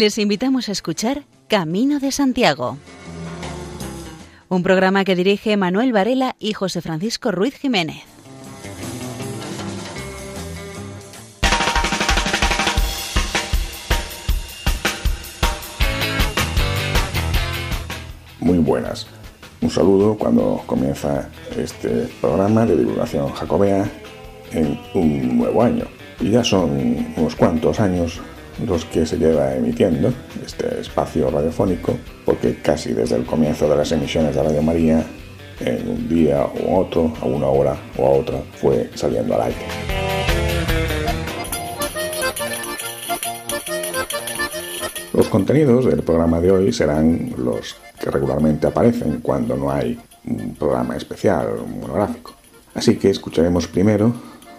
Les invitamos a escuchar Camino de Santiago, un programa que dirige Manuel Varela y José Francisco Ruiz Jiménez. Muy buenas. Un saludo cuando comienza este programa de divulgación jacobea en un nuevo año. Y ya son unos cuantos años los que se lleva emitiendo este espacio radiofónico, porque casi desde el comienzo de las emisiones de Radio María, en un día u otro, a una hora o a otra, fue saliendo al aire. Los contenidos del programa de hoy serán los que regularmente aparecen cuando no hay un programa especial, monográfico. Así que escucharemos primero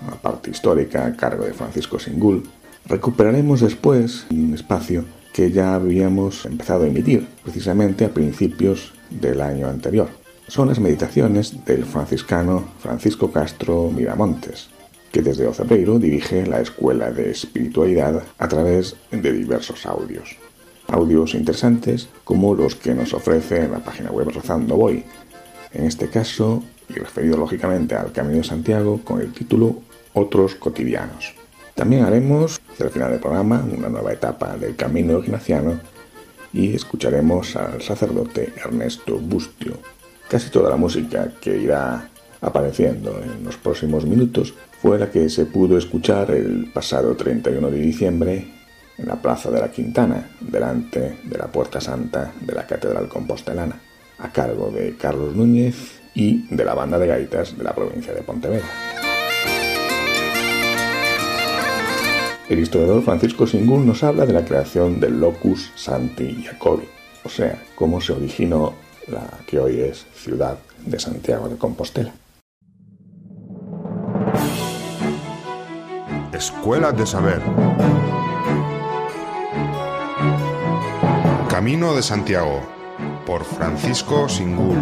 la parte histórica a cargo de Francisco Singul, Recuperaremos después un espacio que ya habíamos empezado a emitir, precisamente a principios del año anterior. Son las meditaciones del franciscano Francisco Castro Miramontes, que desde Ocebreiro dirige la Escuela de Espiritualidad a través de diversos audios. Audios interesantes como los que nos ofrece en la página web Rezando Voy, en este caso, y referido lógicamente al Camino de Santiago, con el título Otros cotidianos. También haremos, hacia final del programa, una nueva etapa del camino ignaciano y escucharemos al sacerdote Ernesto Bustio. Casi toda la música que irá apareciendo en los próximos minutos fue la que se pudo escuchar el pasado 31 de diciembre en la Plaza de la Quintana, delante de la Puerta Santa de la Catedral Compostelana, a cargo de Carlos Núñez y de la banda de gaitas de la provincia de Pontevedra. El historiador Francisco Singul nos habla de la creación del locus Santi Jacobi, o sea, cómo se originó la que hoy es ciudad de Santiago de Compostela. Escuela de Saber. Camino de Santiago, por Francisco Singul.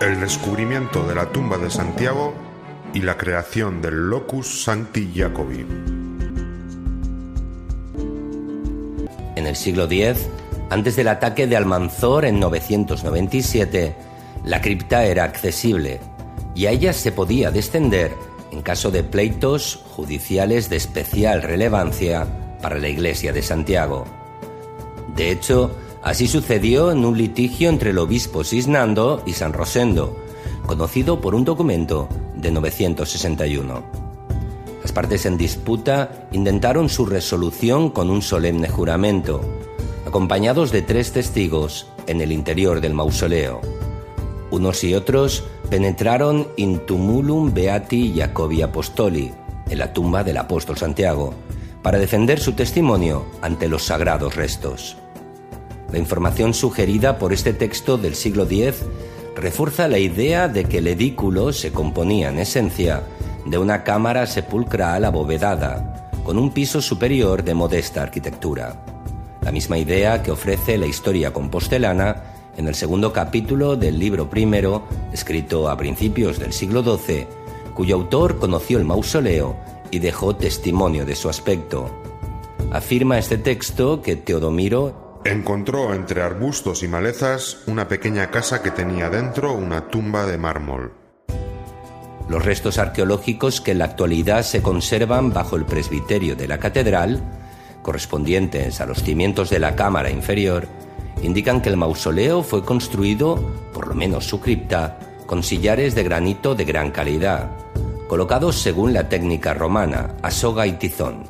El descubrimiento de la tumba de Santiago y la creación del locus Santi Jacobi. En el siglo X, antes del ataque de Almanzor en 997, la cripta era accesible y a ella se podía descender en caso de pleitos judiciales de especial relevancia para la Iglesia de Santiago. De hecho, así sucedió en un litigio entre el obispo Cisnando y San Rosendo, conocido por un documento de 961. Las partes en disputa intentaron su resolución con un solemne juramento, acompañados de tres testigos en el interior del mausoleo. Unos y otros penetraron in tumulum beati Jacobi Apostoli, en la tumba del apóstol Santiago, para defender su testimonio ante los sagrados restos. La información sugerida por este texto del siglo X refuerza la idea de que el edículo se componía en esencia de una cámara sepulcral abovedada, con un piso superior de modesta arquitectura. La misma idea que ofrece la historia compostelana en el segundo capítulo del libro primero, escrito a principios del siglo XII, cuyo autor conoció el mausoleo y dejó testimonio de su aspecto. Afirma este texto que Teodomiro encontró entre arbustos y malezas una pequeña casa que tenía dentro una tumba de mármol. Los restos arqueológicos que en la actualidad se conservan bajo el presbiterio de la catedral, correspondientes a los cimientos de la cámara inferior, indican que el mausoleo fue construido, por lo menos su cripta, con sillares de granito de gran calidad, colocados según la técnica romana, a soga y tizón.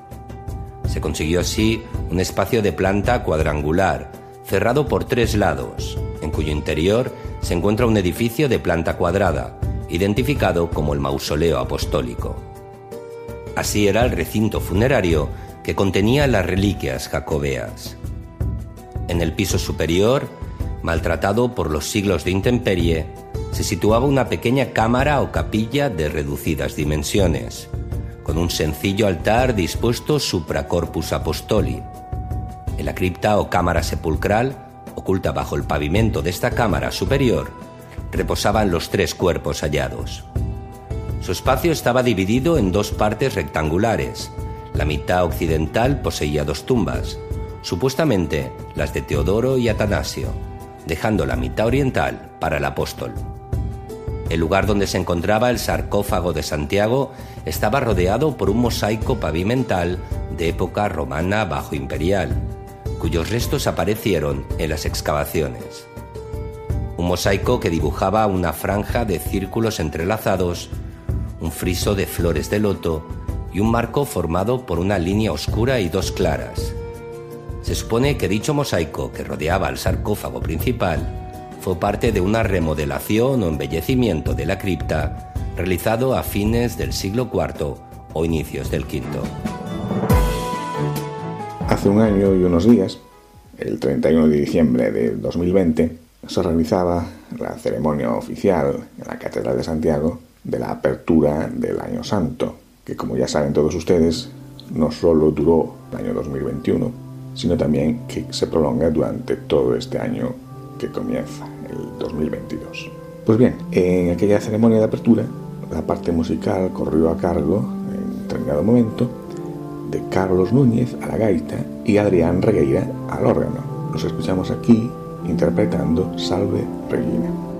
Se consiguió así un espacio de planta cuadrangular, cerrado por tres lados, en cuyo interior se encuentra un edificio de planta cuadrada, identificado como el mausoleo apostólico. Así era el recinto funerario que contenía las reliquias jacobeas. En el piso superior, maltratado por los siglos de intemperie, se situaba una pequeña cámara o capilla de reducidas dimensiones, con un sencillo altar dispuesto supra corpus apostoli. En la cripta o cámara sepulcral, oculta bajo el pavimento de esta cámara superior, reposaban los tres cuerpos hallados. Su espacio estaba dividido en dos partes rectangulares. La mitad occidental poseía dos tumbas, supuestamente las de Teodoro y Atanasio, dejando la mitad oriental para el apóstol. El lugar donde se encontraba el sarcófago de Santiago estaba rodeado por un mosaico pavimental de época romana bajo imperial, cuyos restos aparecieron en las excavaciones. Un mosaico que dibujaba una franja de círculos entrelazados, un friso de flores de loto y un marco formado por una línea oscura y dos claras. Se supone que dicho mosaico que rodeaba al sarcófago principal fue parte de una remodelación o embellecimiento de la cripta realizado a fines del siglo IV o inicios del V. Hace un año y unos días, el 31 de diciembre de 2020, se realizaba la ceremonia oficial en la Catedral de Santiago de la apertura del Año Santo, que como ya saben todos ustedes, no solo duró el año 2021, sino también que se prolonga durante todo este año que comienza, el 2022. Pues bien, en aquella ceremonia de apertura, la parte musical corrió a cargo, en determinado momento, de Carlos Núñez a la gaita y Adrián Regueira al órgano. Los escuchamos aquí interpretando Salve Regina.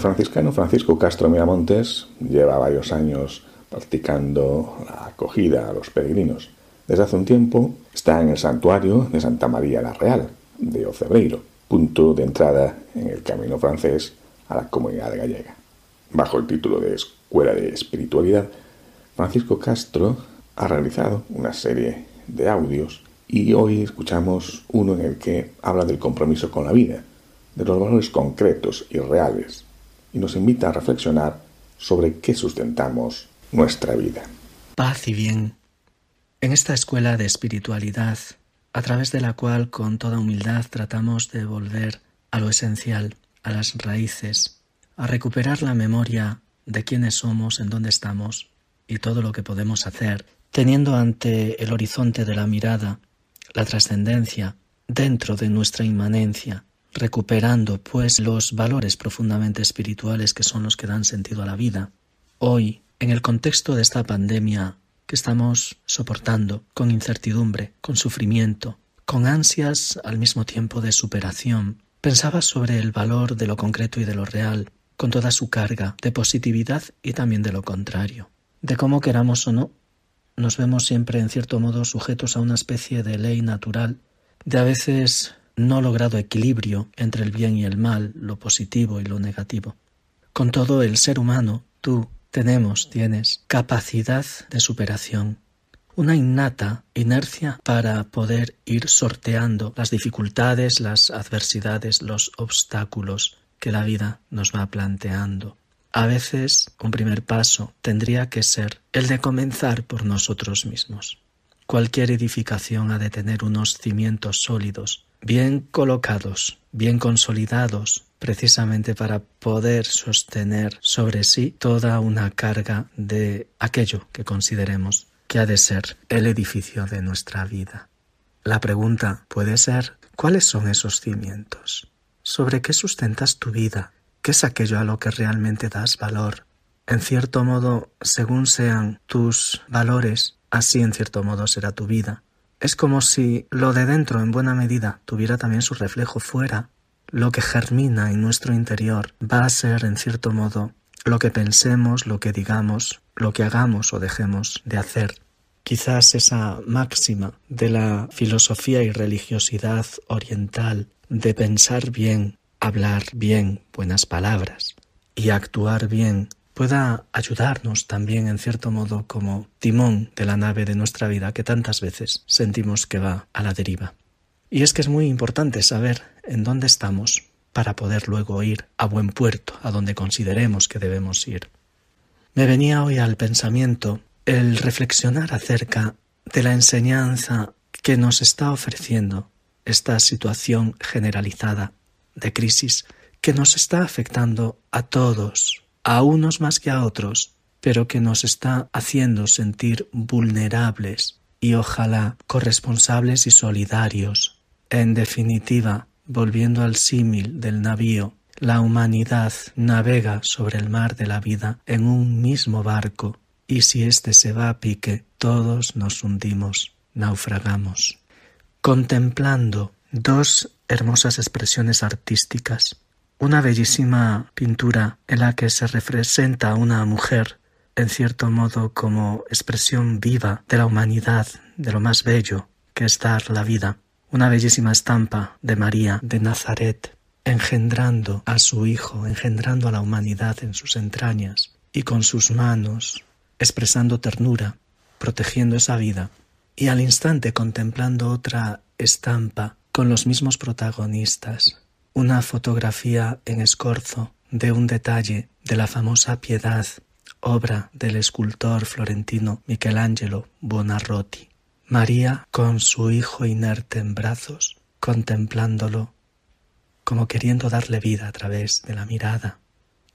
Franciscano Francisco Castro Miramontes lleva varios años practicando la acogida a los peregrinos. Desde hace un tiempo está en el santuario de Santa María la Real de Ocebreiro, punto de entrada en el camino francés a la comunidad gallega. Bajo el título de Escuela de Espiritualidad, Francisco Castro ha realizado una serie de audios y hoy escuchamos uno en el que habla del compromiso con la vida, de los valores concretos y reales y nos invita a reflexionar sobre qué sustentamos nuestra vida. Paz y bien. En esta escuela de espiritualidad, a través de la cual con toda humildad tratamos de volver a lo esencial, a las raíces, a recuperar la memoria de quiénes somos, en dónde estamos y todo lo que podemos hacer, teniendo ante el horizonte de la mirada la trascendencia dentro de nuestra inmanencia, recuperando pues los valores profundamente espirituales que son los que dan sentido a la vida. Hoy, en el contexto de esta pandemia que estamos soportando con incertidumbre, con sufrimiento, con ansias al mismo tiempo de superación, pensaba sobre el valor de lo concreto y de lo real, con toda su carga de positividad y también de lo contrario, de cómo queramos o no, nos vemos siempre en cierto modo sujetos a una especie de ley natural, de a veces no logrado equilibrio entre el bien y el mal, lo positivo y lo negativo. Con todo, el ser humano, tú, tenemos, tienes, capacidad de superación, una innata inercia para poder ir sorteando las dificultades, las adversidades, los obstáculos que la vida nos va planteando. A veces un primer paso tendría que ser el de comenzar por nosotros mismos. Cualquier edificación ha de tener unos cimientos sólidos, bien colocados, bien consolidados, precisamente para poder sostener sobre sí toda una carga de aquello que consideremos que ha de ser el edificio de nuestra vida. La pregunta puede ser ¿cuáles son esos cimientos? ¿Sobre qué sustentas tu vida? ¿Qué es aquello a lo que realmente das valor? En cierto modo, según sean tus valores, así en cierto modo será tu vida. Es como si lo de dentro en buena medida tuviera también su reflejo fuera. Lo que germina en nuestro interior va a ser en cierto modo lo que pensemos, lo que digamos, lo que hagamos o dejemos de hacer. Quizás esa máxima de la filosofía y religiosidad oriental de pensar bien, hablar bien buenas palabras y actuar bien pueda ayudarnos también en cierto modo como timón de la nave de nuestra vida que tantas veces sentimos que va a la deriva. Y es que es muy importante saber en dónde estamos para poder luego ir a buen puerto, a donde consideremos que debemos ir. Me venía hoy al pensamiento el reflexionar acerca de la enseñanza que nos está ofreciendo esta situación generalizada de crisis que nos está afectando a todos a unos más que a otros, pero que nos está haciendo sentir vulnerables y ojalá corresponsables y solidarios. En definitiva, volviendo al símil del navío, la humanidad navega sobre el mar de la vida en un mismo barco, y si éste se va a pique, todos nos hundimos, naufragamos. Contemplando dos hermosas expresiones artísticas, una bellísima pintura en la que se representa a una mujer en cierto modo como expresión viva de la humanidad, de lo más bello que es dar la vida. Una bellísima estampa de María de Nazaret, engendrando a su Hijo, engendrando a la humanidad en sus entrañas y con sus manos expresando ternura, protegiendo esa vida, y al instante contemplando otra estampa con los mismos protagonistas, una fotografía en escorzo de un detalle de la famosa Piedad, obra del escultor florentino Michelangelo Buonarroti. María con su hijo inerte en brazos, contemplándolo, como queriendo darle vida a través de la mirada.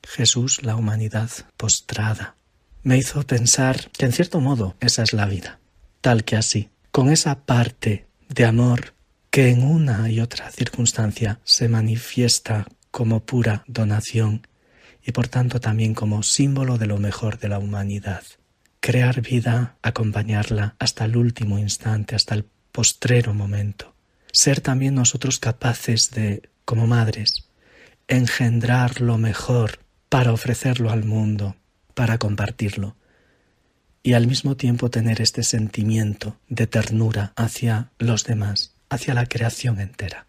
Jesús, la humanidad postrada. Me hizo pensar que en cierto modo esa es la vida, tal que así, con esa parte de amor que en una y otra circunstancia se manifiesta como pura donación y por tanto también como símbolo de lo mejor de la humanidad. Crear vida, acompañarla hasta el último instante, hasta el postrero momento. Ser también nosotros capaces de, como madres, engendrar lo mejor para ofrecerlo al mundo, para compartirlo, y al mismo tiempo tener este sentimiento de ternura hacia los demás hacia la creación entera.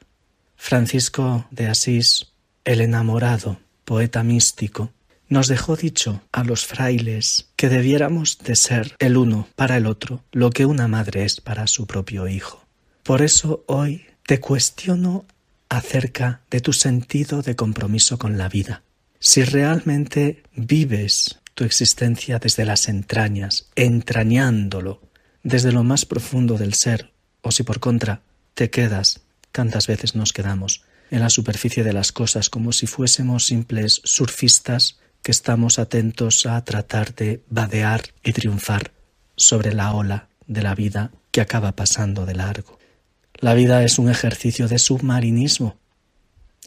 Francisco de Asís, el enamorado, poeta místico, nos dejó dicho a los frailes que debiéramos de ser el uno para el otro lo que una madre es para su propio hijo. Por eso hoy te cuestiono acerca de tu sentido de compromiso con la vida. Si realmente vives tu existencia desde las entrañas, entrañándolo, desde lo más profundo del ser, o si por contra te quedas, tantas veces nos quedamos, en la superficie de las cosas como si fuésemos simples surfistas que estamos atentos a tratar de vadear y triunfar sobre la ola de la vida que acaba pasando de largo. La vida es un ejercicio de submarinismo.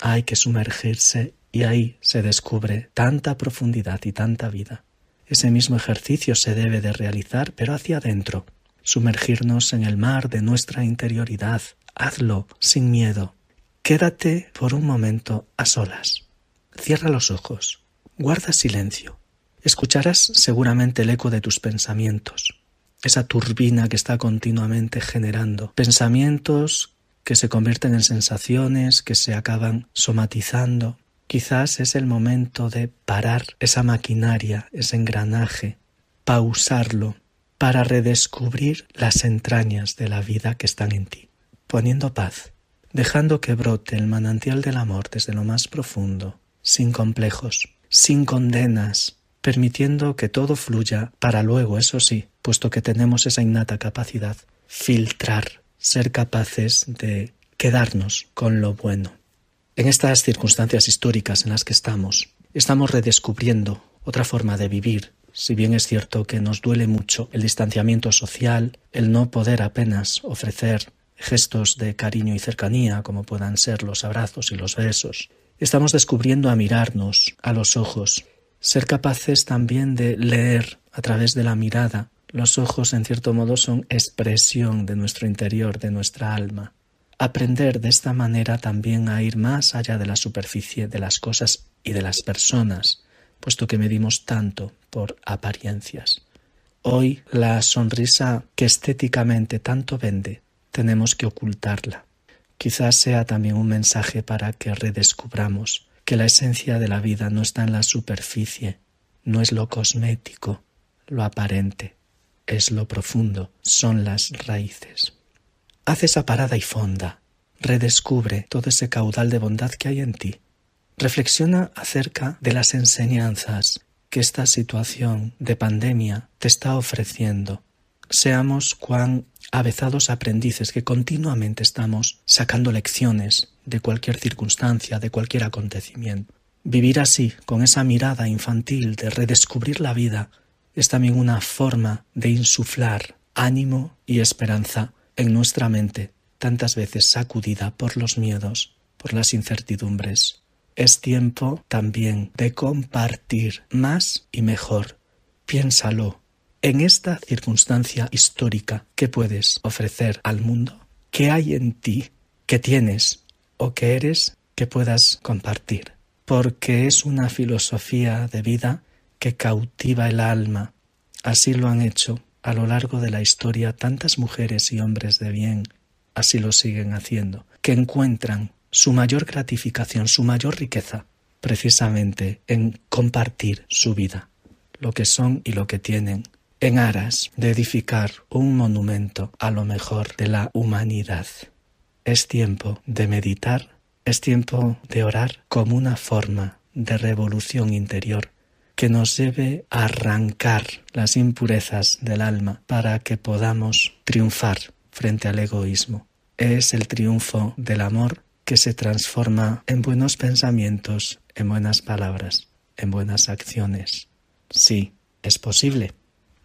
Hay que sumergirse y ahí se descubre tanta profundidad y tanta vida. Ese mismo ejercicio se debe de realizar, pero hacia adentro, sumergirnos en el mar de nuestra interioridad. Hazlo sin miedo. Quédate por un momento a solas. Cierra los ojos. Guarda silencio. Escucharás seguramente el eco de tus pensamientos, esa turbina que está continuamente generando pensamientos que se convierten en sensaciones, que se acaban somatizando. Quizás es el momento de parar esa maquinaria, ese engranaje, pausarlo, para redescubrir las entrañas de la vida que están en ti, poniendo paz, dejando que brote el manantial del amor desde lo más profundo, sin complejos, sin condenas, permitiendo que todo fluya para luego, eso sí, puesto que tenemos esa innata capacidad, filtrar, ser capaces de quedarnos con lo bueno. En estas circunstancias históricas en las que estamos, estamos redescubriendo otra forma de vivir, si bien es cierto que nos duele mucho el distanciamiento social, el no poder apenas ofrecer gestos de cariño y cercanía como puedan ser los abrazos y los besos, estamos descubriendo a mirarnos a los ojos, ser capaces también de leer a través de la mirada. Los ojos, en cierto modo, son expresión de nuestro interior, de nuestra alma. Aprender de esta manera también a ir más allá de la superficie de las cosas y de las personas, puesto que medimos tanto por apariencias. Hoy la sonrisa que estéticamente tanto vende, tenemos que ocultarla. Quizás sea también un mensaje para que redescubramos que la esencia de la vida no está en la superficie, no es lo cosmético, lo aparente, es lo profundo, son las raíces. Haz esa parada y fonda, redescubre todo ese caudal de bondad que hay en ti Reflexiona acerca de las enseñanzas que esta situación de pandemia te está ofreciendo. Seamos cuán avezados aprendices que continuamente estamos sacando lecciones de cualquier circunstancia, de cualquier acontecimiento. Vivir así, con esa mirada infantil de redescubrir la vida, es también una forma de insuflar ánimo y esperanza en nuestra mente, tantas veces sacudida por los miedos, por las incertidumbres. Es tiempo también de compartir más y mejor. Piénsalo. En esta circunstancia histórica, ¿qué puedes ofrecer al mundo? ¿Qué hay en ti que tienes o que eres que puedas compartir? Porque es una filosofía de vida que cautiva el alma. Así lo han hecho a lo largo de la historia tantas mujeres y hombres de bien. Así lo siguen haciendo, que encuentran su mayor gratificación, su mayor riqueza, precisamente en compartir su vida, lo que son y lo que tienen, en aras de edificar un monumento a lo mejor de la humanidad. Es tiempo de meditar, es tiempo de orar como una forma de revolución interior que nos debe arrancar las impurezas del alma para que podamos triunfar frente al egoísmo. Es el triunfo del amor que se transforma en buenos pensamientos, en buenas palabras, en buenas acciones. Sí, es posible.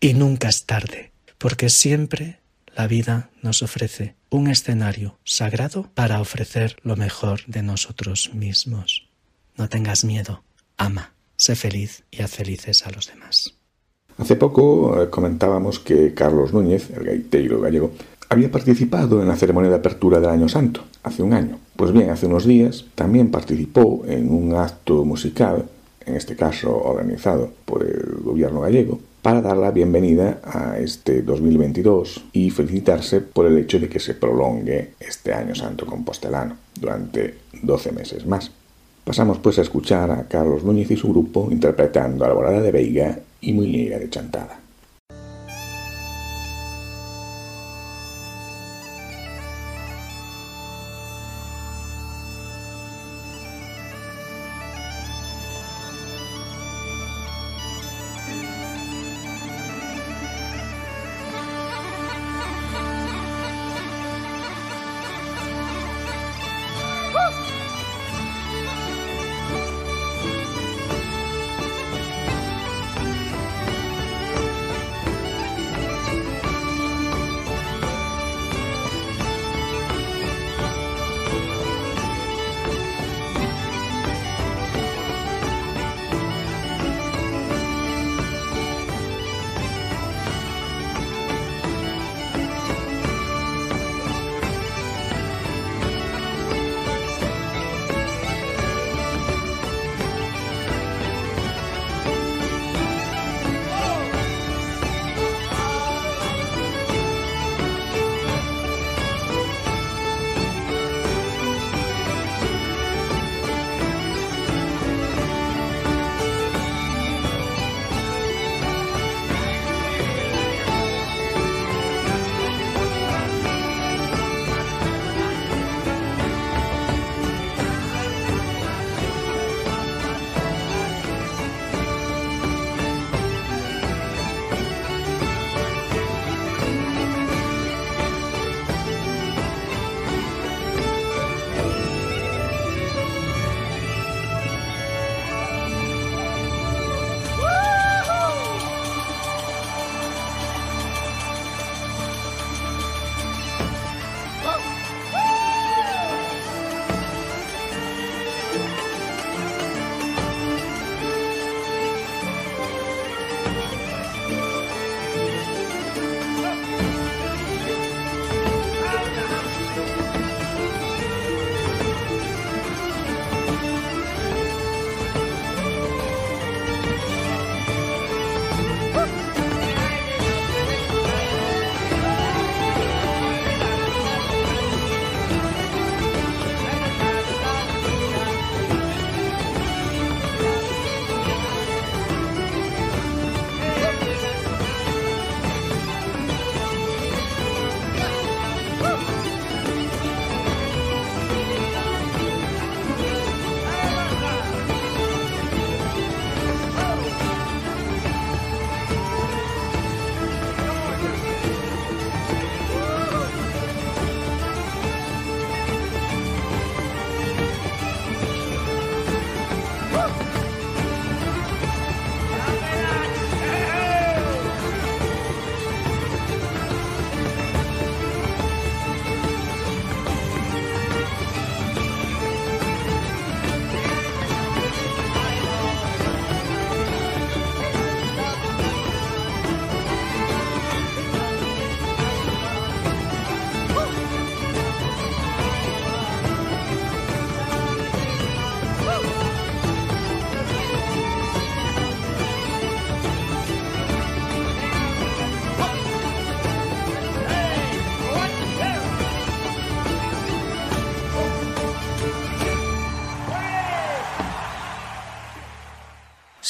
Y nunca es tarde, porque siempre la vida nos ofrece un escenario sagrado para ofrecer lo mejor de nosotros mismos. No tengas miedo, ama, sé feliz y haz felices a los demás. Hace poco eh, comentábamos que Carlos Núñez, el gaiteiro gallego, había participado en la ceremonia de apertura del Año Santo, hace un año. Pues bien, hace unos días también participó en un acto musical, en este caso organizado por el gobierno gallego, para dar la bienvenida a este 2022 y felicitarse por el hecho de que se prolongue este Año Santo compostelano durante 12 meses más. Pasamos pues a escuchar a Carlos Núñez y su grupo interpretando Alborada de Veiga y Muñeira de Chantada.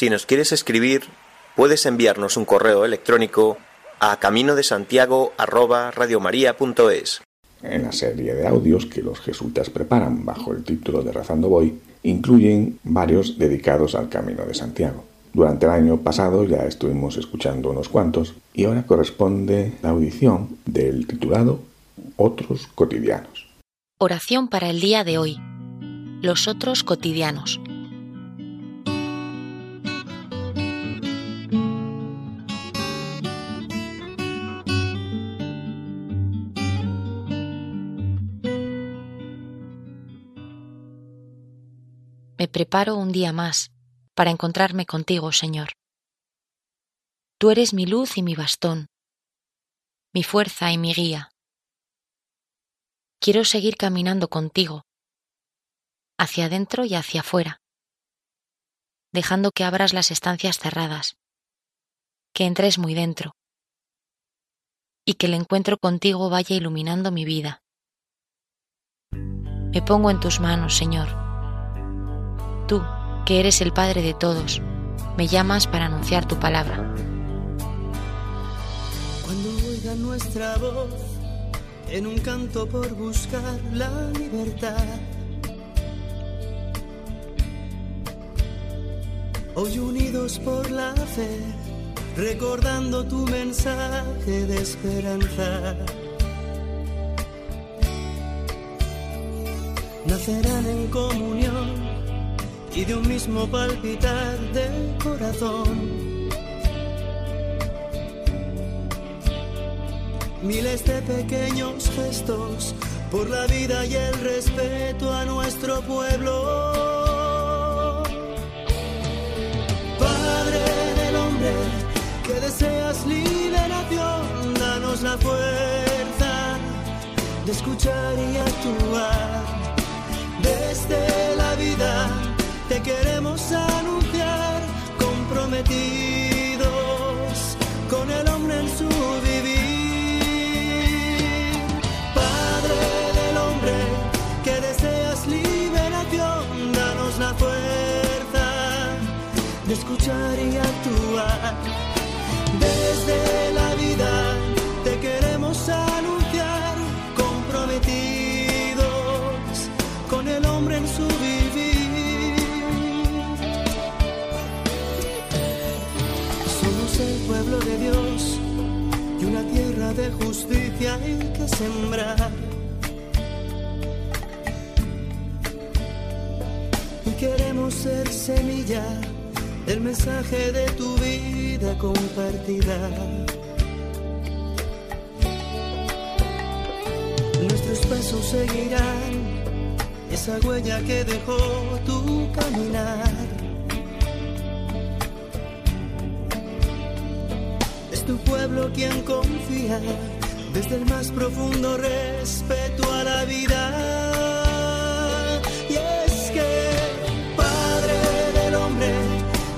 Si nos quieres escribir, puedes enviarnos un correo electrónico a camino de Santiago En la serie de audios que los jesuitas preparan bajo el título de Rezando Voy, incluyen varios dedicados al Camino de Santiago. Durante el año pasado ya estuvimos escuchando unos cuantos y ahora corresponde la audición del titulado Otros cotidianos. Oración para el día de hoy. Los otros cotidianos. Me preparo un día más para encontrarme contigo, Señor. Tú eres mi luz y mi bastón, mi fuerza y mi guía. Quiero seguir caminando contigo, hacia adentro y hacia afuera, dejando que abras las estancias cerradas, que entres muy dentro, y que el encuentro contigo vaya iluminando mi vida. Me pongo en tus manos, Señor Tú, que eres el Padre de todos, me llamas para anunciar tu palabra. Cuando oiga nuestra voz en un canto por buscar la libertad. Hoy unidos por la fe, recordando tu mensaje de esperanza. Nacerán en comunión y de un mismo palpitar del corazón. Miles de pequeños gestos por la vida y el respeto a nuestro pueblo. Padre del hombre, que deseas liberación, danos la fuerza de escuchar y actuar desde la vida te queremos anunciar comprometidos con el hombre en su vivir. Padre del hombre, que deseas liberación, danos la fuerza de escuchar y actuar de justicia en que sembrar. Y queremos ser semilla del mensaje de tu vida compartida. Nuestros pasos seguirán esa huella que dejó tu caminar tu pueblo quien confía desde el más profundo respeto a la vida. Y es que, Padre del hombre,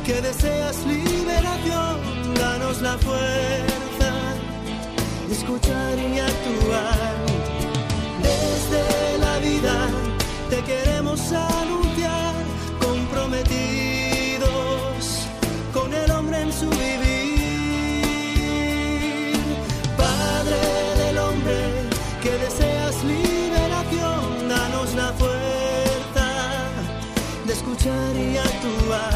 que deseas liberación, danos la fuerza y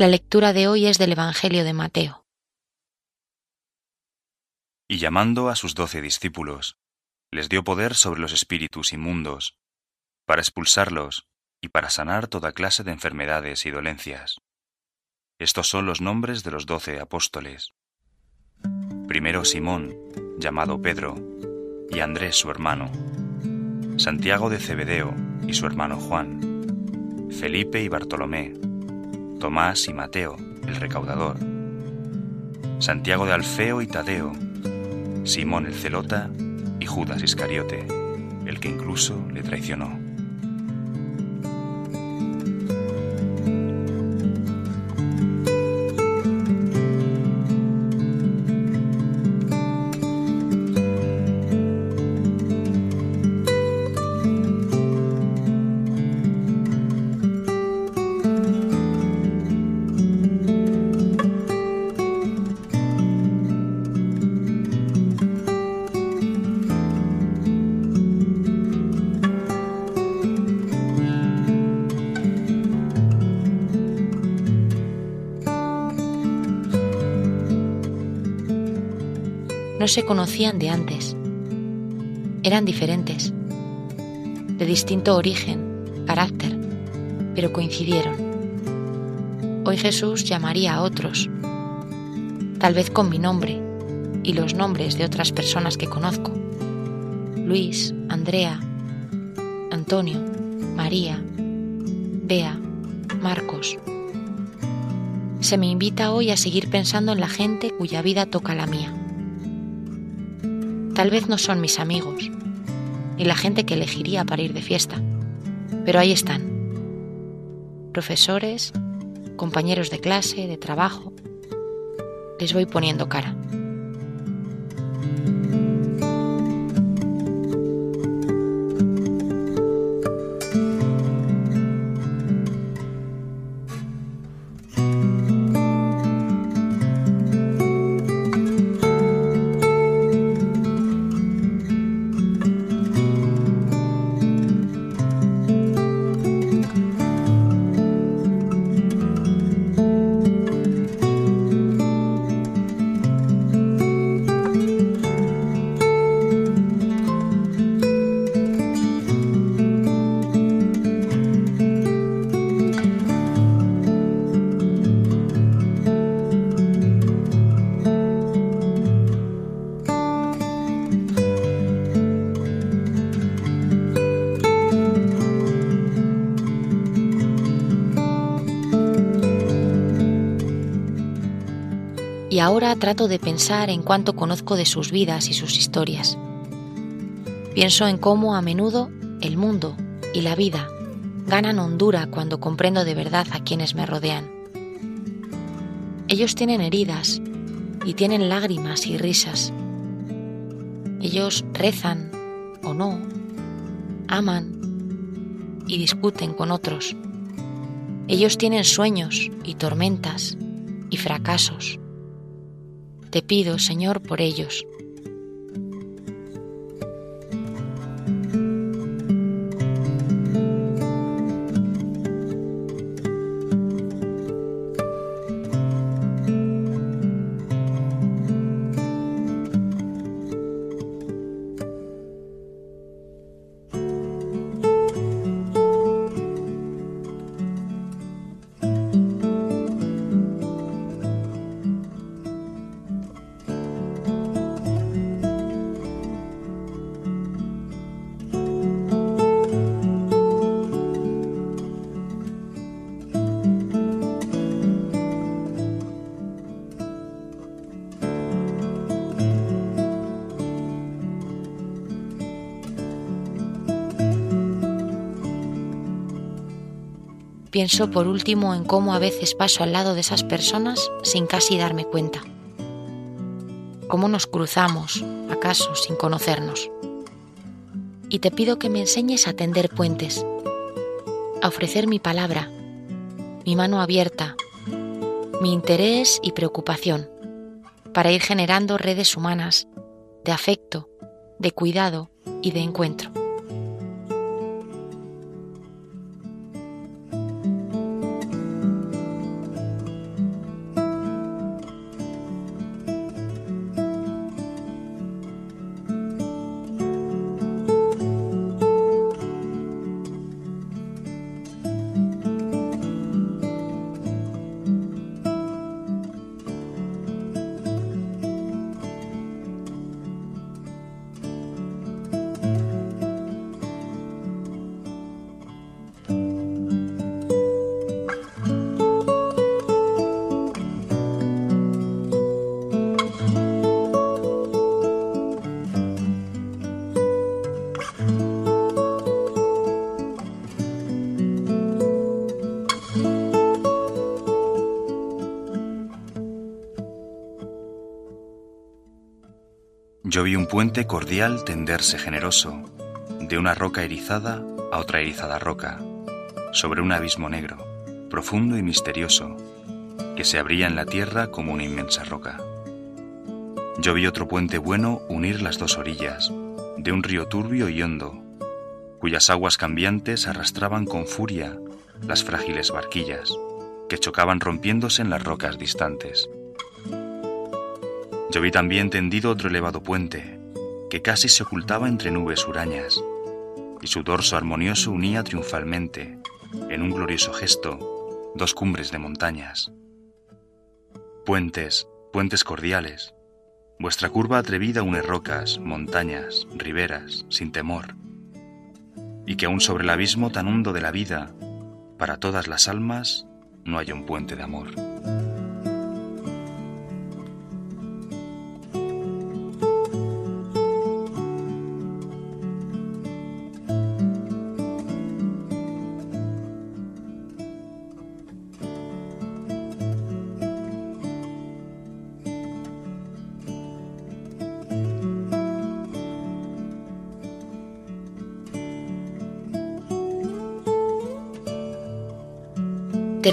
La lectura de hoy es del Evangelio de Mateo. Y llamando a sus doce discípulos, les dio poder sobre los espíritus inmundos, para expulsarlos y para sanar toda clase de enfermedades y dolencias. Estos son los nombres de los doce apóstoles. Primero Simón, llamado Pedro, y Andrés su hermano, Santiago de Cebedeo y su hermano Juan, Felipe y Bartolomé, Tomás y Mateo, el recaudador, Santiago de Alfeo y Tadeo, Simón el celota y Judas Iscariote, el que incluso le traicionó. Se conocían de antes. Eran diferentes, de distinto origen, carácter, pero coincidieron. Hoy Jesús llamaría a otros, tal vez con mi nombre y los nombres de otras personas que conozco. Luis, Andrea, Antonio, María, Bea, Marcos. Se me invita hoy a seguir pensando en la gente cuya vida toca la mía. Tal vez no son mis amigos, ni la gente que elegiría para ir de fiesta, pero ahí están. Profesores, compañeros de clase, de trabajo. Les voy poniendo cara. Ahora trato de pensar en cuánto conozco de sus vidas y sus historias. Pienso en cómo a menudo el mundo y la vida ganan hondura cuando comprendo de verdad a quienes me rodean. Ellos tienen heridas y tienen lágrimas y risas. Ellos rezan o no, aman y discuten con otros. Ellos tienen sueños y tormentas y fracasos te pido, Señor, por ellos. Pienso por último en cómo a veces paso al lado de esas personas sin casi darme cuenta. Cómo nos cruzamos, acaso, sin conocernos. Y te pido que me enseñes a tender puentes, a ofrecer mi palabra, mi mano abierta, mi interés y preocupación, para ir generando redes humanas de afecto, de cuidado y de encuentro. Yo vi un puente cordial tenderse generoso, de una roca erizada a otra erizada roca, sobre un abismo negro, profundo y misterioso, que se abría en la tierra como una inmensa roca. Yo vi otro puente bueno unir las dos orillas, de un río turbio y hondo, cuyas aguas cambiantes arrastraban con furia las frágiles barquillas, que chocaban rompiéndose en las rocas distantes. Yo vi también tendido otro elevado puente, que casi se ocultaba entre nubes hurañas, y su dorso armonioso unía triunfalmente, en un glorioso gesto, dos cumbres de montañas. Puentes, puentes cordiales, vuestra curva atrevida une rocas, montañas, riberas, sin temor, y que aún sobre el abismo tan hondo de la vida, para todas las almas, no hay un puente de amor.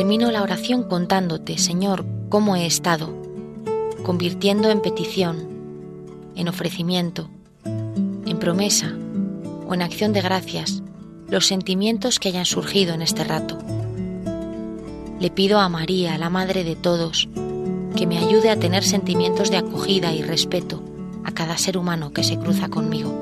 Termino la oración contándote, Señor, cómo he estado, convirtiendo en petición, en ofrecimiento, en promesa o en acción de gracias los sentimientos que hayan surgido en este rato. Le pido a María, la Madre de todos, que me ayude a tener sentimientos de acogida y respeto a cada ser humano que se cruza conmigo.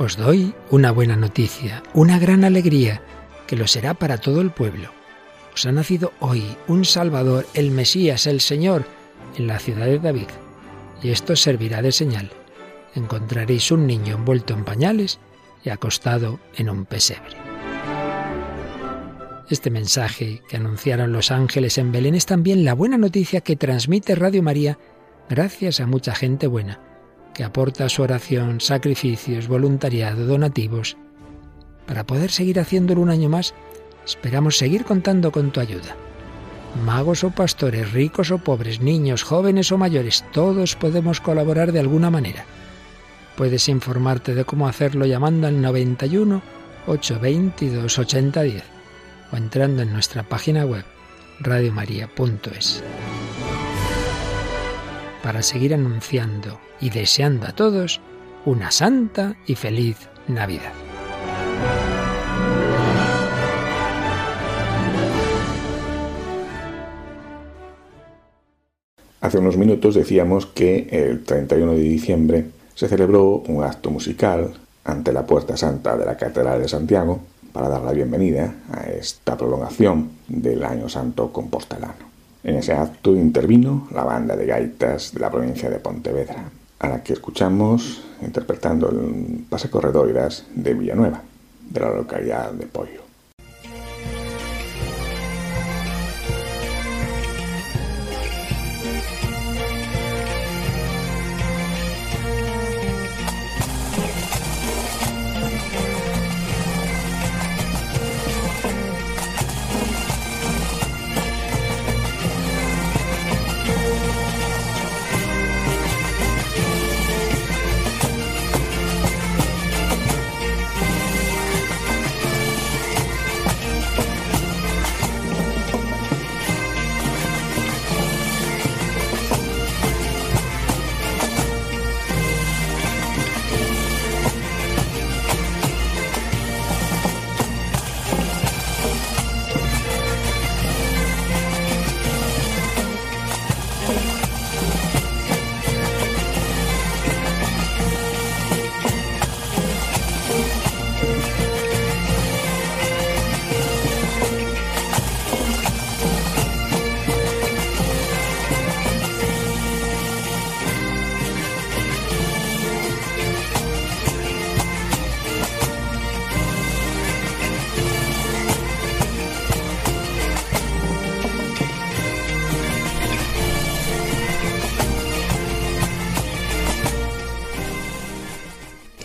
Os doy una buena noticia, una gran alegría, que lo será para todo el pueblo. Os ha nacido hoy un Salvador, el Mesías, el Señor, en la ciudad de David. Y esto servirá de señal. Encontraréis un niño envuelto en pañales y acostado en un pesebre. Este mensaje que anunciaron los ángeles en Belén es también la buena noticia que transmite Radio María gracias a mucha gente buena que aporta su oración, sacrificios, voluntariado, donativos. Para poder seguir haciéndolo un año más, esperamos seguir contando con tu ayuda. Magos o pastores, ricos o pobres, niños, jóvenes o mayores, todos podemos colaborar de alguna manera. Puedes informarte de cómo hacerlo llamando al 91 822 8010 o entrando en nuestra página web radiomaria.es para seguir anunciando y deseando a todos una santa y feliz Navidad. Hace unos minutos decíamos que el 31 de diciembre se celebró un acto musical ante la Puerta Santa de la Catedral de Santiago para dar la bienvenida a esta prolongación del Año Santo compostelano. En ese acto intervino la banda de gaitas de la provincia de Pontevedra, a la que escuchamos interpretando el Pase Corredoiras de Villanueva, de la localidad de Pollo.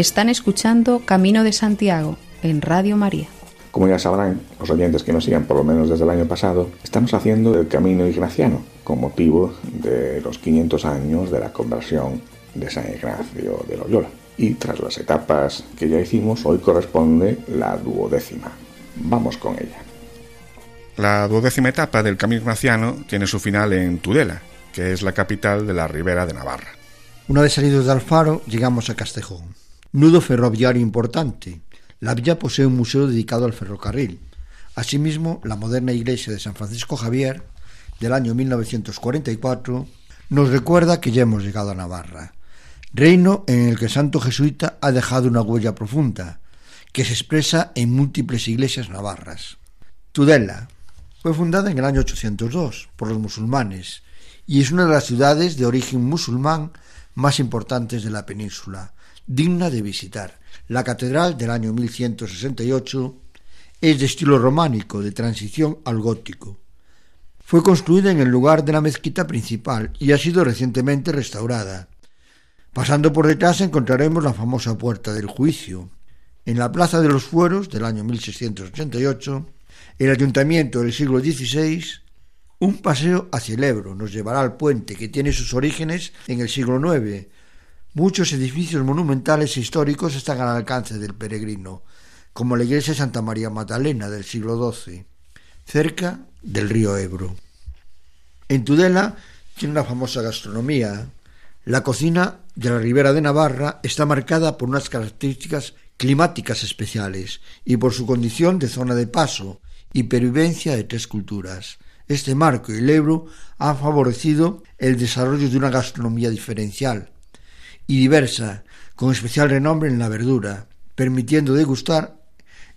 Están escuchando Camino de Santiago en Radio María. Como ya sabrán los oyentes que nos siguen por lo menos desde el año pasado, estamos haciendo el camino ignaciano con motivo de los 500 años de la conversión de San Ignacio de Loyola. Y tras las etapas que ya hicimos, hoy corresponde la duodécima. Vamos con ella. La duodécima etapa del camino ignaciano tiene su final en Tudela, que es la capital de la Ribera de Navarra. Una vez salidos de Alfaro, llegamos a Castejón, nudo ferroviario importante, la villa posee un museo dedicado al ferrocarril. Asimismo, la moderna iglesia de San Francisco Javier, del año 1944, nos recuerda que ya hemos llegado a Navarra, reino en el que santo jesuita ha dejado una huella profunda, que se expresa en múltiples iglesias navarras. Tudela fue fundada en el año 802 por los musulmanes y es una de las ciudades de origen musulmán más importantes de la península, digna de visitar. La catedral del año 1168 es de estilo románico, de transición al gótico. Fue construida en el lugar de la mezquita principal y ha sido recientemente restaurada. Pasando por detrás encontraremos la famosa Puerta del Juicio. En la Plaza de los Fueros del año 1688, el ayuntamiento del siglo XVI, un paseo hacia el Ebro nos llevará al puente que tiene sus orígenes en el siglo IX, Muchos edificios monumentales e históricos están al alcance del peregrino, como la iglesia Santa María Magdalena del siglo XII, cerca del río Ebro. En Tudela tiene una famosa gastronomía. La cocina de la Ribera de Navarra está marcada por unas características climáticas especiales y por su condición de zona de paso y pervivencia de tres culturas. Este marco y el Ebro han favorecido el desarrollo de una gastronomía diferencial, y diversa, con especial renombre en la verdura, permitiendo degustar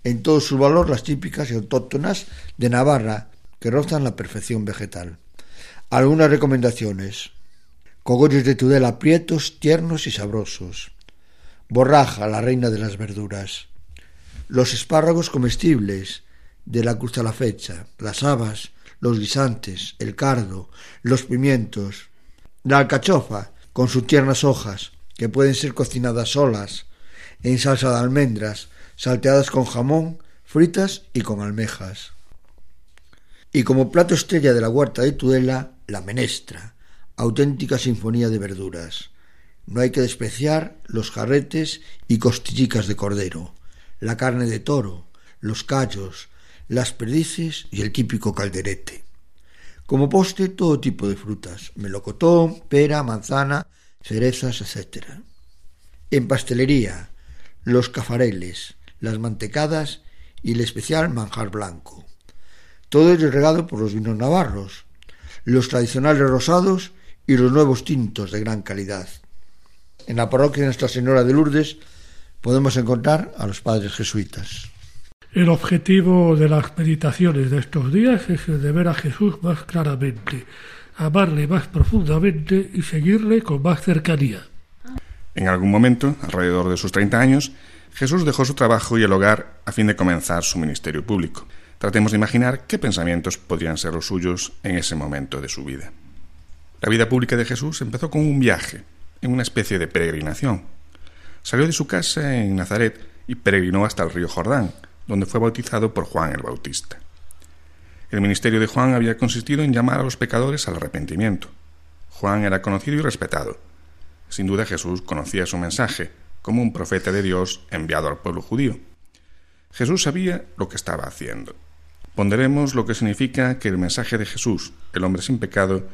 en todo su valor las típicas y autóctonas de Navarra, que rozan la perfección vegetal. Algunas recomendaciones. Cogollos de Tudela prietos, tiernos y sabrosos. Borraja, la reina de las verduras. Los espárragos comestibles, de la cruz a la fecha. Las habas, los guisantes, el cardo, los pimientos. La alcachofa, con sus tiernas hojas, que pueden ser cocinadas solas, en salsa de almendras, salteadas con jamón, fritas y con almejas. Y como plato estrella de la huerta de Tudela, la menestra, auténtica sinfonía de verduras. No hay que despreciar los jarretes y costillicas de cordero, la carne de toro, los callos, las perdices y el típico calderete. Como postre, todo tipo de frutas, melocotón, pera, manzana, cerezas, etc. En pastelería, los cafareles, las mantecadas y el especial manjar blanco. Todo ello regado por los vinos navarros, los tradicionales rosados y los nuevos tintos de gran calidad. En la parroquia de Nuestra Señora de Lourdes podemos encontrar a los padres jesuitas. El objetivo de las meditaciones de estos días es el de ver a Jesús más claramente, amarle más profundamente y seguirle con más cercanía. En algún momento, alrededor de sus 30 años, Jesús dejó su trabajo y el hogar a fin de comenzar su ministerio público. Tratemos de imaginar qué pensamientos podrían ser los suyos en ese momento de su vida. La vida pública de Jesús empezó con un viaje, en una especie de peregrinación. Salió de su casa en Nazaret y peregrinó hasta el río Jordán, donde fue bautizado por Juan el Bautista. El ministerio de Juan había consistido en llamar a los pecadores al arrepentimiento. Juan era conocido y respetado. Sin duda Jesús conocía su mensaje, como un profeta de Dios enviado al pueblo judío. Jesús sabía lo que estaba haciendo. Ponderemos lo que significa que el mensaje de Jesús, el hombre sin pecado,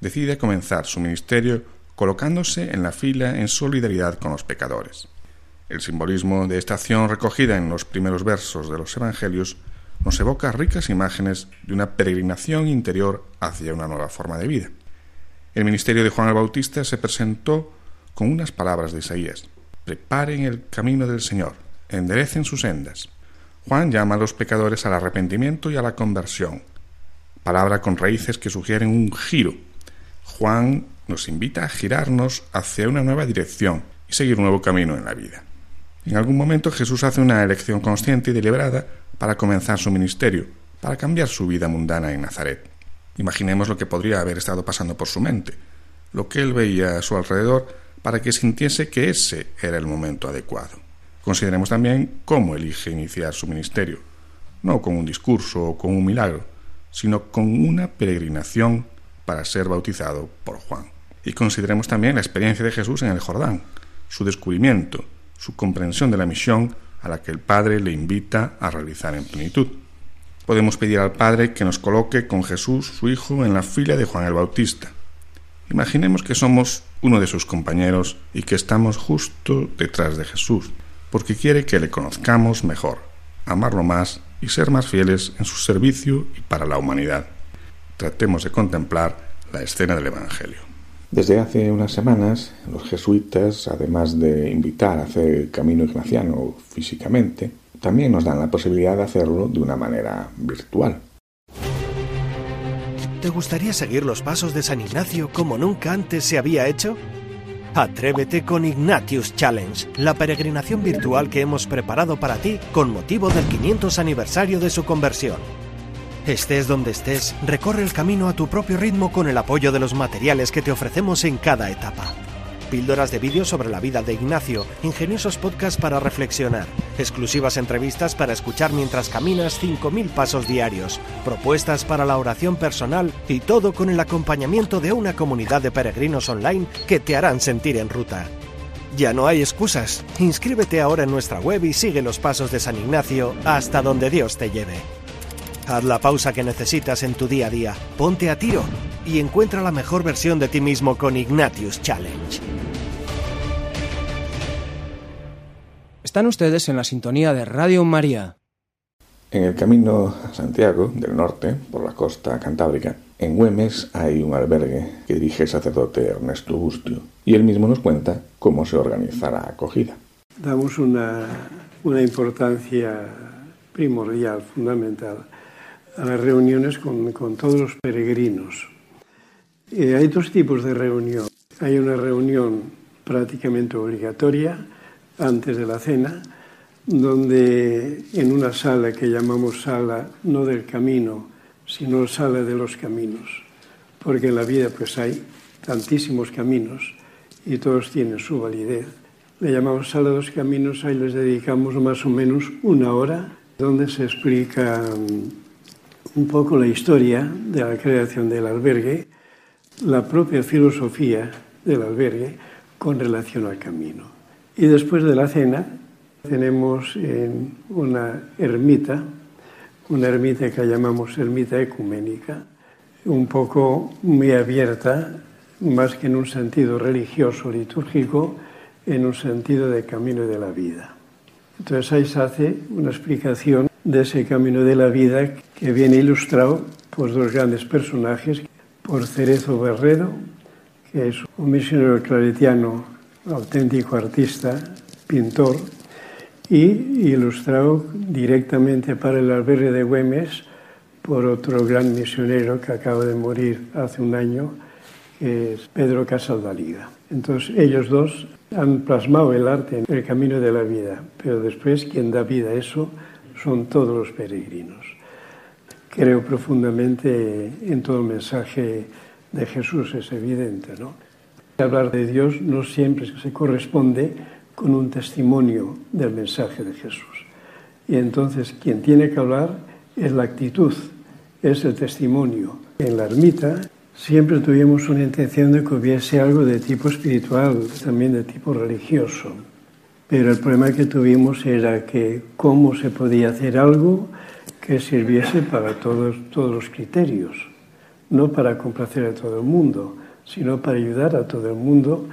decide comenzar su ministerio colocándose en la fila en solidaridad con los pecadores. El simbolismo de esta acción recogida en los primeros versos de los Evangelios nos evoca ricas imágenes de una peregrinación interior hacia una nueva forma de vida. El ministerio de Juan el Bautista se presentó con unas palabras de Isaías. Preparen el camino del Señor, enderecen sus sendas. Juan llama a los pecadores al arrepentimiento y a la conversión, palabra con raíces que sugieren un giro. Juan nos invita a girarnos hacia una nueva dirección y seguir un nuevo camino en la vida. En algún momento Jesús hace una elección consciente y deliberada para comenzar su ministerio, para cambiar su vida mundana en Nazaret. Imaginemos lo que podría haber estado pasando por su mente, lo que él veía a su alrededor para que sintiese que ese era el momento adecuado. Consideremos también cómo elige iniciar su ministerio, no con un discurso o con un milagro, sino con una peregrinación para ser bautizado por Juan. Y consideremos también la experiencia de Jesús en el Jordán, su descubrimiento, su comprensión de la misión a la que el Padre le invita a realizar en plenitud. Podemos pedir al Padre que nos coloque con Jesús, su Hijo, en la fila de Juan el Bautista. Imaginemos que somos uno de sus compañeros y que estamos justo detrás de Jesús, porque quiere que le conozcamos mejor, amarlo más y ser más fieles en su servicio y para la humanidad. Tratemos de contemplar la escena del Evangelio. Desde hace unas semanas, los jesuitas, además de invitar a hacer el camino ignaciano físicamente, también nos dan la posibilidad de hacerlo de una manera virtual. ¿Te gustaría seguir los pasos de San Ignacio como nunca antes se había hecho? Atrévete con Ignatius Challenge, la peregrinación virtual que hemos preparado para ti con motivo del 500 aniversario de su conversión. Estés donde estés, recorre el camino a tu propio ritmo con el apoyo de los materiales que te ofrecemos en cada etapa píldoras de vídeo sobre la vida de Ignacio, ingeniosos podcasts para reflexionar, exclusivas entrevistas para escuchar mientras caminas 5.000 pasos diarios, propuestas para la oración personal y todo con el acompañamiento de una comunidad de peregrinos online que te harán sentir en ruta. Ya no hay excusas. Inscríbete ahora en nuestra web y sigue los pasos de San Ignacio hasta donde Dios te lleve. Haz la pausa que necesitas en tu día a día, ponte a tiro y encuentra la mejor versión de ti mismo con Ignatius Challenge. Están ustedes en la sintonía de Radio María. En el camino a Santiago del norte, por la costa cantábrica, en Güemes hay un albergue que dirige el sacerdote Ernesto Bustio y él mismo nos cuenta cómo se organiza la acogida. Damos una, una importancia primordial, fundamental, a las reuniones con, con todos los peregrinos. Eh, hay dos tipos de reunión. Hay una reunión prácticamente obligatoria, antes de la cena, donde en una sala que llamamos sala no del camino, sino sala de los caminos, porque en la vida pues hay tantísimos caminos y todos tienen su validez. Le llamamos sala de los caminos, ahí les dedicamos más o menos una hora, donde se explica mm, un poco la historia de la creación del albergue, la propia filosofía del albergue con relación al camino. Y después de la cena tenemos en una ermita, una ermita que llamamos ermita ecuménica, un poco muy abierta, más que en un sentido religioso, litúrgico, en un sentido de camino de la vida. Entonces ahí se hace una explicación de ese camino de la vida que viene ilustrado por dos grandes personajes, por Cerezo Berredo, que es un misionero claretiano auténtico artista, pintor, y ilustrado directamente para el albergue de Güemes por otro gran misionero que acaba de morir hace un año, que es Pedro Casaldaliga. Entonces ellos dos han plasmado el arte en el camino de la vida, pero después quien da vida a eso son todos los peregrinos. Creo profundamente en todo el mensaje de Jesús, es evidente, ¿no? Hablar de Dios no siempre se corresponde con un testimonio del mensaje de Jesús. Y entonces quien tiene que hablar es la actitud, es el testimonio. En la ermita siempre tuvimos una intención de que hubiese algo de tipo espiritual, también de tipo religioso. Pero el problema que tuvimos era que cómo se podía hacer algo que sirviese para todos, todos los criterios, no para complacer a todo el mundo sino para ayudar a todo el mundo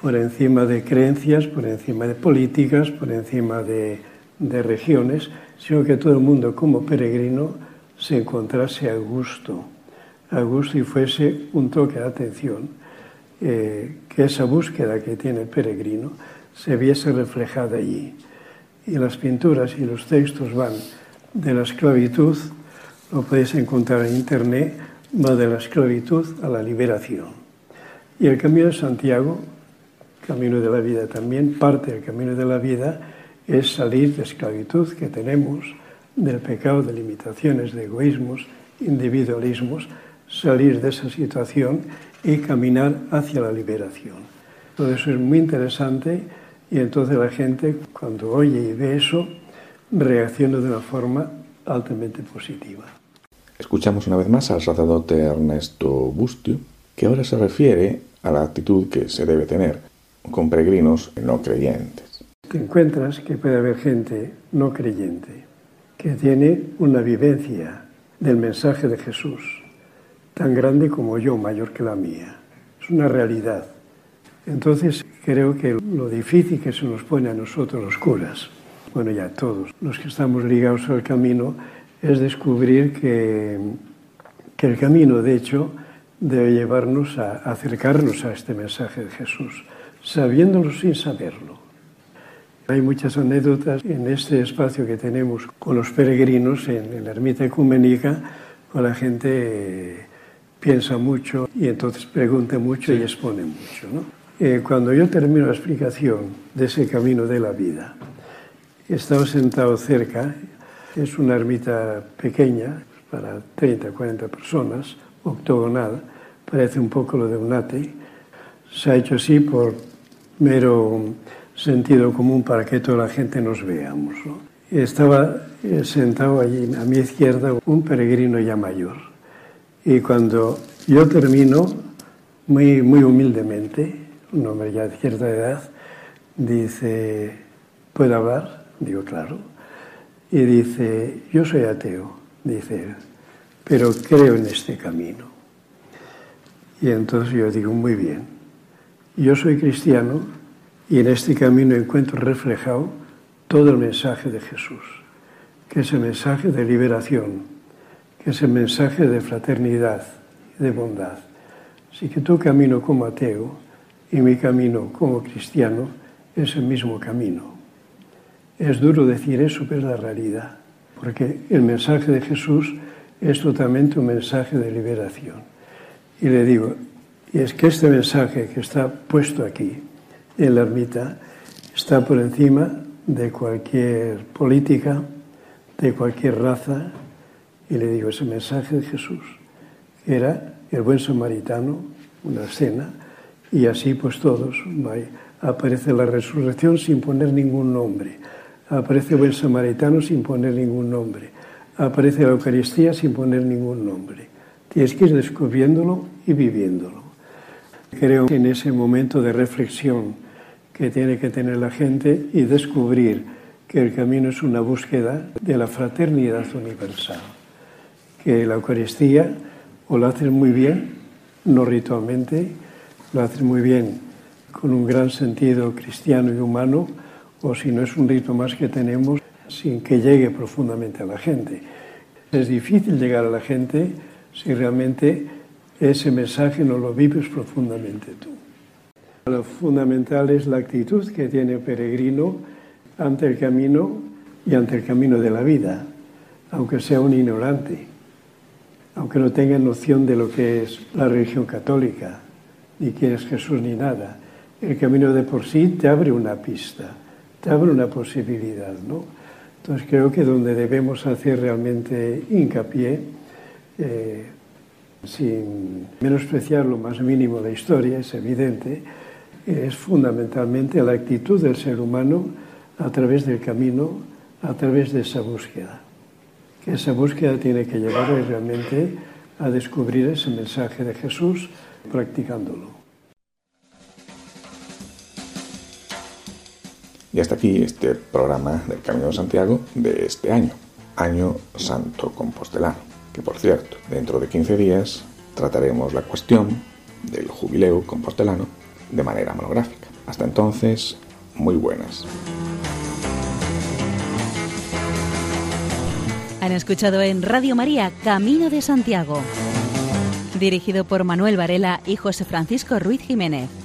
por encima de creencias, por encima de políticas, por encima de, regiones, sino que todo el mundo como peregrino se encontrase a gusto, a gusto y fuese un toque de atención, eh, que esa búsqueda que tiene el peregrino se viese reflejada allí. Y las pinturas y los textos van de la esclavitud, lo podéis encontrar en internet, va de la esclavitud a la liberación. Y el camino de Santiago, camino de la vida también, parte del camino de la vida es salir de esclavitud que tenemos, del pecado de limitaciones, de egoísmos, individualismos, salir de esa situación y caminar hacia la liberación. Todo eso es muy interesante y entonces la gente cuando oye y ve eso reacciona de una forma altamente positiva. Escuchamos una vez más al sacerdote Ernesto Bustio, que ahora se refiere a la actitud que se debe tener con peregrinos no creyentes. Te encuentras que puede haber gente no creyente que tiene una vivencia del mensaje de Jesús tan grande como yo, mayor que la mía. Es una realidad. Entonces creo que lo difícil que se nos pone a nosotros los curas, bueno ya todos los que estamos ligados al camino, es descubrir que, que el camino de hecho debe llevarnos a acercarnos a este mensaje de Jesús, sabiéndolo sin saberlo. Hay muchas anécdotas en este espacio que tenemos con los peregrinos en, la ermita ecuménica, con la gente eh, piensa mucho y entonces pregunta mucho y expone mucho. ¿no? Eh, cuando yo termino la explicación de ese camino de la vida, he estado sentado cerca, es una ermita pequeña, para 30, 40 personas, octogonal, parece un poco lo de un ate, se ha hecho así por mero sentido común para que toda la gente nos veamos. Estaba eh, sentado allí a mi izquierda un peregrino ya mayor. Y cuando yo termino, muy, muy humildemente, un hombre ya de cierta edad, dice, ¿puedo hablar? Digo, claro. Y dice, yo soy ateo, dice pero creo en este camino. Y entonces yo digo, muy bien, yo soy cristiano y en este camino encuentro reflejado todo el mensaje de Jesús, que es el mensaje de liberación, que es el mensaje de fraternidad de bondad. Así que tu camino como ateo y mi camino como cristiano es el mismo camino. Es duro decir eso, pero es la realidad, porque el mensaje de Jesús es totalmente un mensaje de liberación. Y le digo, y es que este mensaje que está puesto aquí, en la ermita, está por encima de cualquier política, de cualquier raza, y le digo, ese mensaje de Jesús, era el buen samaritano, una cena, y así pues todos, aparece la resurrección sin poner ningún nombre, aparece el buen samaritano sin poner ningún nombre, aparece la Eucaristía sin poner ningún nombre. Tienes que ir descubriéndolo y viviéndolo. Creo en ese momento de reflexión que tiene que tener la gente y descubrir que el camino es una búsqueda de la fraternidad universal, que la Eucaristía o la hacen muy bien, no ritualmente, lo hacen muy bien con un gran sentido cristiano y humano, o si no es un rito más que tenemos sin que llegue profundamente a la gente. Es difícil llegar a la gente si realmente ese mensaje no lo vives profundamente tú. Lo fundamental es la actitud que tiene el peregrino ante el camino y ante el camino de la vida, aunque sea un ignorante, aunque no tenga noción de lo que es la religión católica, ni quién es Jesús ni nada. El camino de por sí te abre una pista, te abre una posibilidad, ¿no? Entonces creo que donde debemos hacer realmente hincapié eh, sin menospreciar lo más mínimo la historia, es evidente, es fundamentalmente la actitud del ser humano a través del camino, a través de esa búsqueda. Que esa búsqueda tiene que llevarle realmente a descubrir ese mensaje de Jesús practicándolo. Y hasta aquí este programa del Camino de Santiago de este año, Año Santo Compostelano que por cierto, dentro de 15 días trataremos la cuestión del jubileo compostelano de manera monográfica. Hasta entonces, muy buenas. Han escuchado en Radio María Camino de Santiago, dirigido por Manuel Varela y José Francisco Ruiz Jiménez.